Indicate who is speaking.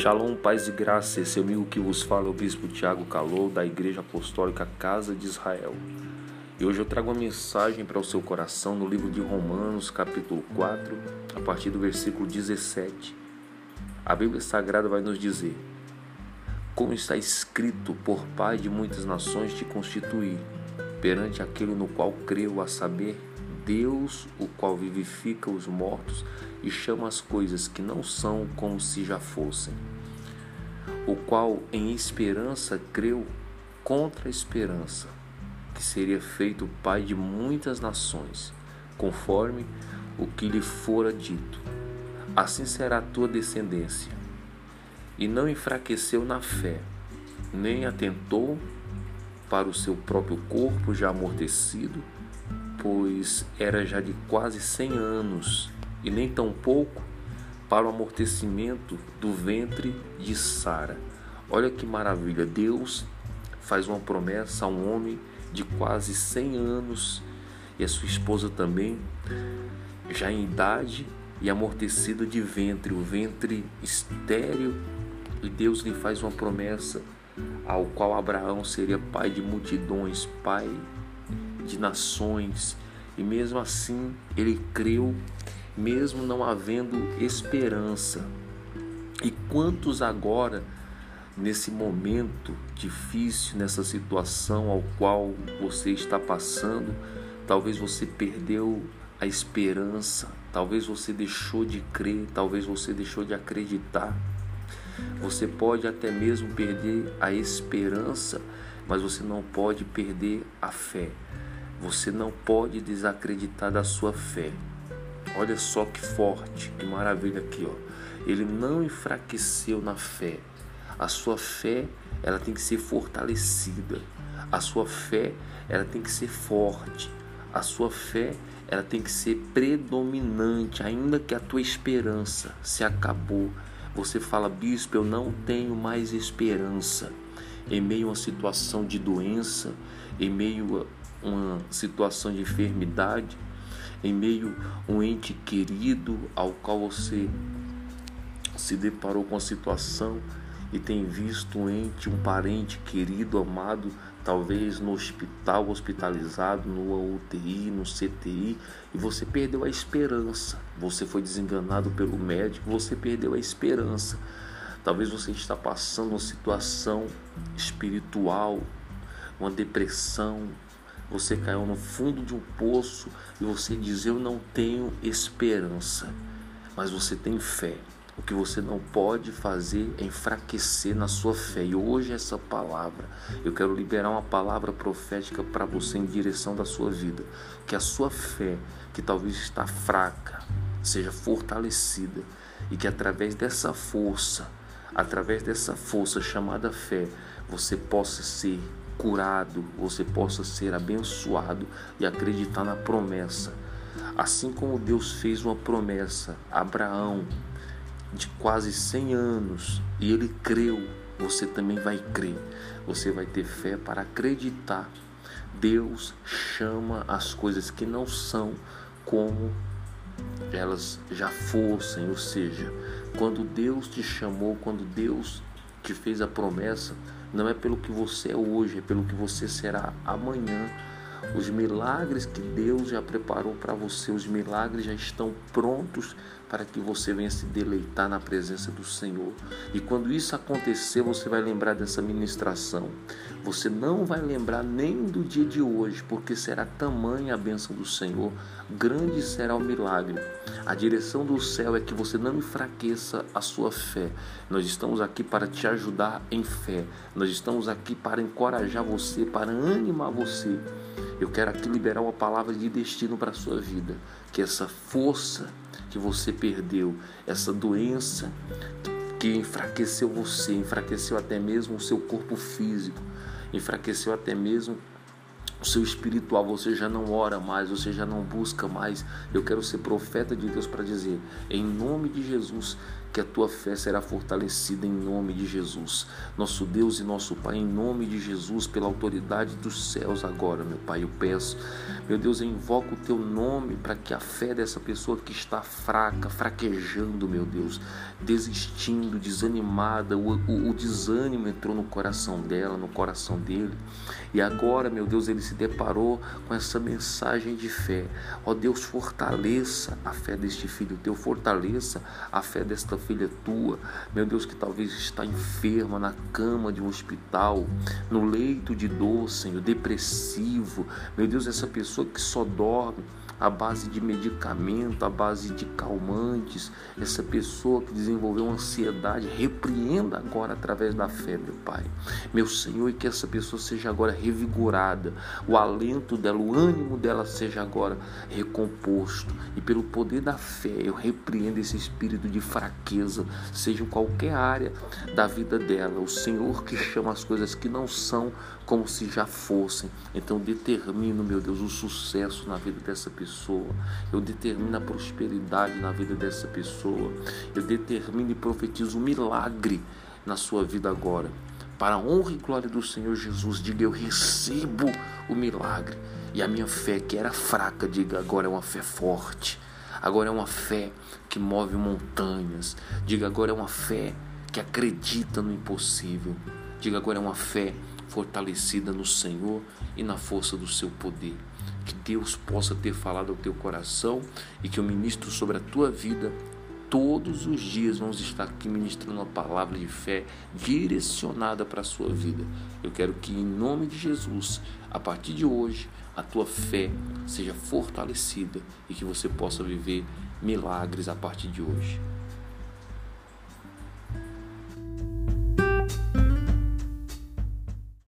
Speaker 1: Shalom, paz e graça. Esse amigo que vos fala é o Bispo Tiago Calou, da Igreja Apostólica Casa de Israel. E hoje eu trago uma mensagem para o seu coração no livro de Romanos, capítulo 4, a partir do versículo 17. A Bíblia Sagrada vai nos dizer: Como está escrito, por Pai de muitas nações te constituí, perante aquele no qual creu, a saber, Deus, o qual vivifica os mortos e chama as coisas que não são como se já fossem. O qual em esperança creu contra a esperança, que seria feito pai de muitas nações, conforme o que lhe fora dito. Assim será a tua descendência. E não enfraqueceu na fé, nem atentou para o seu próprio corpo já amortecido pois era já de quase cem anos, e nem tão pouco para o amortecimento do ventre de Sara. Olha que maravilha! Deus faz uma promessa a um homem de quase cem anos e a sua esposa também, já em idade e amortecida de ventre, o ventre estéril, e Deus lhe faz uma promessa ao qual Abraão seria pai de multidões, pai de nações, e mesmo assim ele creu, mesmo não havendo esperança. E quantos agora, nesse momento difícil, nessa situação ao qual você está passando, talvez você perdeu a esperança, talvez você deixou de crer, talvez você deixou de acreditar. Você pode até mesmo perder a esperança, mas você não pode perder a fé. Você não pode desacreditar da sua fé. Olha só que forte, que maravilha aqui, ó. Ele não enfraqueceu na fé. A sua fé, ela tem que ser fortalecida. A sua fé, ela tem que ser forte. A sua fé, ela tem que ser predominante, ainda que a tua esperança se acabou. Você fala, bispo, eu não tenho mais esperança. Em meio a uma situação de doença, em meio uma situação de enfermidade, em meio a um ente querido ao qual você se deparou com a situação e tem visto um ente, um parente querido, amado, talvez no hospital, hospitalizado, no UTI, no CTI, e você perdeu a esperança. Você foi desenganado pelo médico, você perdeu a esperança. Talvez você está passando uma situação espiritual, uma depressão, você caiu no fundo de um poço e você diz: Eu não tenho esperança, mas você tem fé. O que você não pode fazer é enfraquecer na sua fé. E hoje, essa palavra, eu quero liberar uma palavra profética para você em direção da sua vida. Que a sua fé, que talvez está fraca, seja fortalecida. E que através dessa força, através dessa força chamada fé, você possa ser curado, você possa ser abençoado e acreditar na promessa. Assim como Deus fez uma promessa a Abraão de quase 100 anos e ele creu, você também vai crer. Você vai ter fé para acreditar. Deus chama as coisas que não são como elas já fossem, ou seja, quando Deus te chamou, quando Deus te fez a promessa, não é pelo que você é hoje, é pelo que você será amanhã. Os milagres que Deus já preparou para você, os milagres já estão prontos para que você venha se deleitar na presença do Senhor. E quando isso acontecer, você vai lembrar dessa ministração. Você não vai lembrar nem do dia de hoje, porque será tamanha a bênção do Senhor, grande será o milagre. A direção do céu é que você não enfraqueça a sua fé. Nós estamos aqui para te ajudar em fé. Nós estamos aqui para encorajar você, para animar você. Eu quero aqui liberar uma palavra de destino para a sua vida. Que essa força que você perdeu, essa doença que enfraqueceu você, enfraqueceu até mesmo o seu corpo físico, enfraqueceu até mesmo o seu espiritual, você já não ora mais, você já não busca mais. Eu quero ser profeta de Deus para dizer, em nome de Jesus, que a tua fé será fortalecida em nome de Jesus. Nosso Deus e nosso Pai, em nome de Jesus, pela autoridade dos céus agora, meu Pai, eu peço, meu Deus, eu invoco o teu nome para que a fé dessa pessoa que está fraca, fraquejando, meu Deus, desistindo, desanimada, o, o, o desânimo entrou no coração dela, no coração dele, e agora, meu Deus, ele se deparou com essa mensagem de fé. Ó Deus, fortaleça a fé deste filho teu, fortaleça a fé desta filha tua, meu Deus, que talvez está enferma na cama de um hospital, no leito de dor, Senhor, depressivo, meu Deus, essa pessoa que só dorme à base de medicamento, à base de calmantes, essa pessoa que desenvolveu ansiedade, repreenda agora através da fé, meu Pai. Meu Senhor, e que essa pessoa seja agora revigorada, o alento dela, o ânimo dela seja agora recomposto. E pelo poder da fé, eu repreendo esse espírito de fraqueza, seja em qualquer área da vida dela. O Senhor que chama as coisas que não são como se já fossem. Então determino, meu Deus, o sucesso na vida dessa pessoa. Eu determino a prosperidade na vida dessa pessoa. Eu determino e profetizo um milagre na sua vida agora. Para a honra e glória do Senhor Jesus, diga eu recebo o milagre. E a minha fé, que era fraca, diga agora é uma fé forte. Agora é uma fé que move montanhas. Diga agora é uma fé que acredita no impossível. Diga agora é uma fé fortalecida no Senhor e na força do seu poder. Que Deus possa ter falado ao teu coração e que eu ministro sobre a tua vida todos os dias vamos estar aqui ministrando uma palavra de fé direcionada para a sua vida. Eu quero que, em nome de Jesus, a partir de hoje, a tua fé seja fortalecida e que você possa viver milagres a partir de hoje.